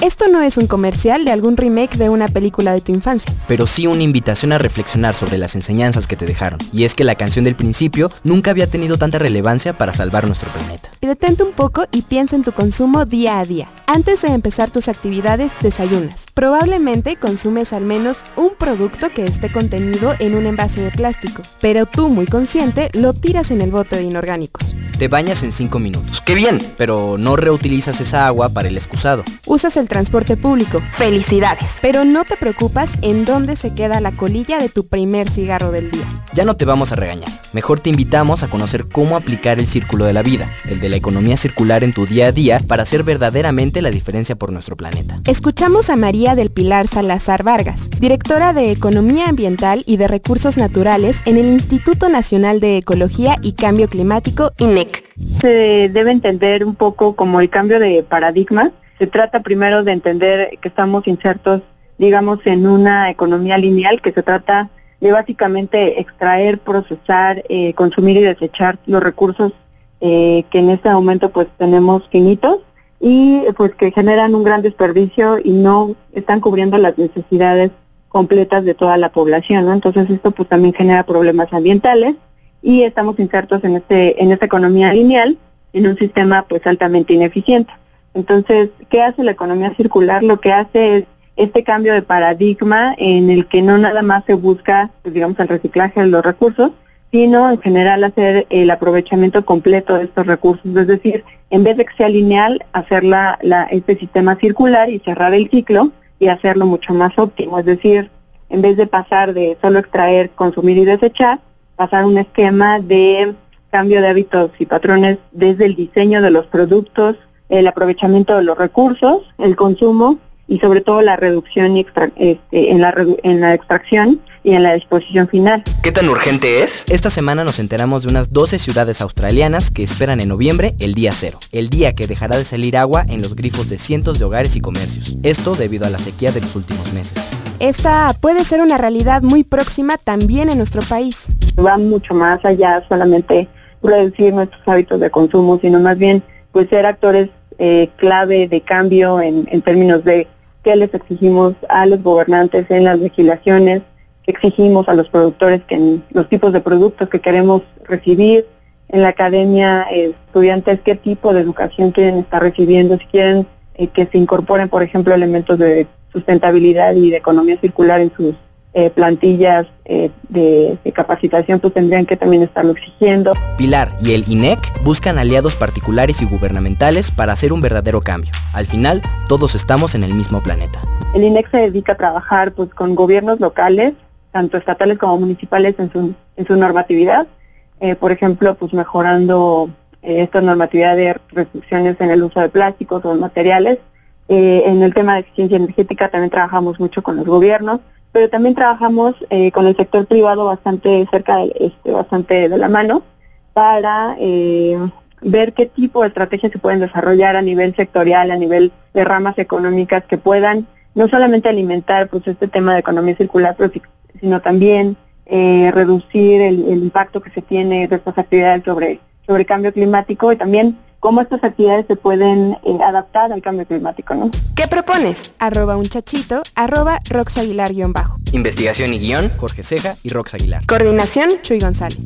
Esto no es un comercial de algún remake de una película de tu infancia. pero sí una invitación a reflexionar sobre las enseñanzas que te dejaron. Y es que la canción del principio nunca había tenido tanta relevancia para salvar nuestro planeta. Y detente un poco y piensa en tu consumo día a día. Antes de empezar tus actividades, desayunas. Probablemente consumes al menos un producto que esté contenido en un envase de plástico, pero tú muy consciente lo tiras en el bote de inorgánicos. Te bañas en 5 minutos. ¡Qué bien! Pero no reutilizas esa agua para el excusado. Usas el transporte público. Felicidades. Pero no te preocupas en dónde se queda la colilla de tu primer cigarro del día. Ya no te vamos a regañar. Mejor te invitamos a conocer cómo aplicar el círculo de la vida, el de la economía circular en tu día a día para hacer verdaderamente la diferencia por nuestro planeta. Escuchamos a María del Pilar Salazar Vargas, directora de Economía Ambiental y de Recursos Naturales en el Instituto Nacional de Ecología y Cambio Climático, INEC. se debe entender un poco como el cambio de paradigma. Se trata primero de entender que estamos insertos, digamos, en una economía lineal, que se trata de básicamente extraer, procesar, eh, consumir y desechar los recursos eh, que en este momento pues tenemos finitos y pues que generan un gran desperdicio y no están cubriendo las necesidades completas de toda la población, ¿no? Entonces esto pues también genera problemas ambientales y estamos insertos en este en esta economía lineal en un sistema pues altamente ineficiente. Entonces, ¿qué hace la economía circular? Lo que hace es este cambio de paradigma en el que no nada más se busca, pues, digamos, el reciclaje de los recursos, sino en general hacer el aprovechamiento completo de estos recursos, es decir, en vez de que sea lineal, hacer la, la- este sistema circular y cerrar el ciclo y hacerlo mucho más óptimo, es decir, en vez de pasar de solo extraer, consumir y desechar, pasar un esquema de cambio de hábitos y patrones desde el diseño de los productos, el aprovechamiento de los recursos, el consumo y sobre todo la reducción y extra- este, en, la redu- en la extracción y en la disposición final. ¿Qué tan urgente es? Esta semana nos enteramos de unas 12 ciudades australianas que esperan en noviembre el día cero, el día que dejará de salir agua en los grifos de cientos de hogares y comercios. Esto debido a la sequía de los últimos meses. Esta puede ser una realidad muy próxima también en nuestro país. va mucho más allá solamente reducir nuestros hábitos de consumo, sino más bien pues ser actores eh, clave de cambio en, en términos de qué les exigimos a los gobernantes en las legislaciones, qué exigimos a los productores, que en los tipos de productos que queremos recibir, en la academia estudiantes qué tipo de educación quieren estar recibiendo, si quieren eh, que se incorporen, por ejemplo, elementos de sustentabilidad y de economía circular en sus eh, plantillas eh, de, de capacitación, pues tendrían que también estarlo exigiendo. Pilar y el INEC buscan aliados particulares y gubernamentales para hacer un verdadero cambio. Al final, todos estamos en el mismo planeta. El INEX se dedica a trabajar pues con gobiernos locales, tanto estatales como municipales en su, en su normatividad, Eh, por ejemplo, pues mejorando esta normatividad de restricciones en el uso de plásticos o materiales. Eh, en el tema de eficiencia energética también trabajamos mucho con los gobiernos, pero también trabajamos eh, con el sector privado bastante cerca, este, bastante de la mano, para eh, ver qué tipo de estrategias se pueden desarrollar a nivel sectorial, a nivel de ramas económicas que puedan no solamente alimentar pues este tema de economía circular, sino también eh, reducir el, el impacto que se tiene de estas actividades sobre, sobre cambio climático y también cómo estas actividades se pueden eh, adaptar al cambio climático, ¿no? ¿Qué propones? Arroba un chachito, arroba roxaguilar-bajo. Investigación y guion. Jorge Ceja y Rox Aguilar. Coordinación, Chuy González.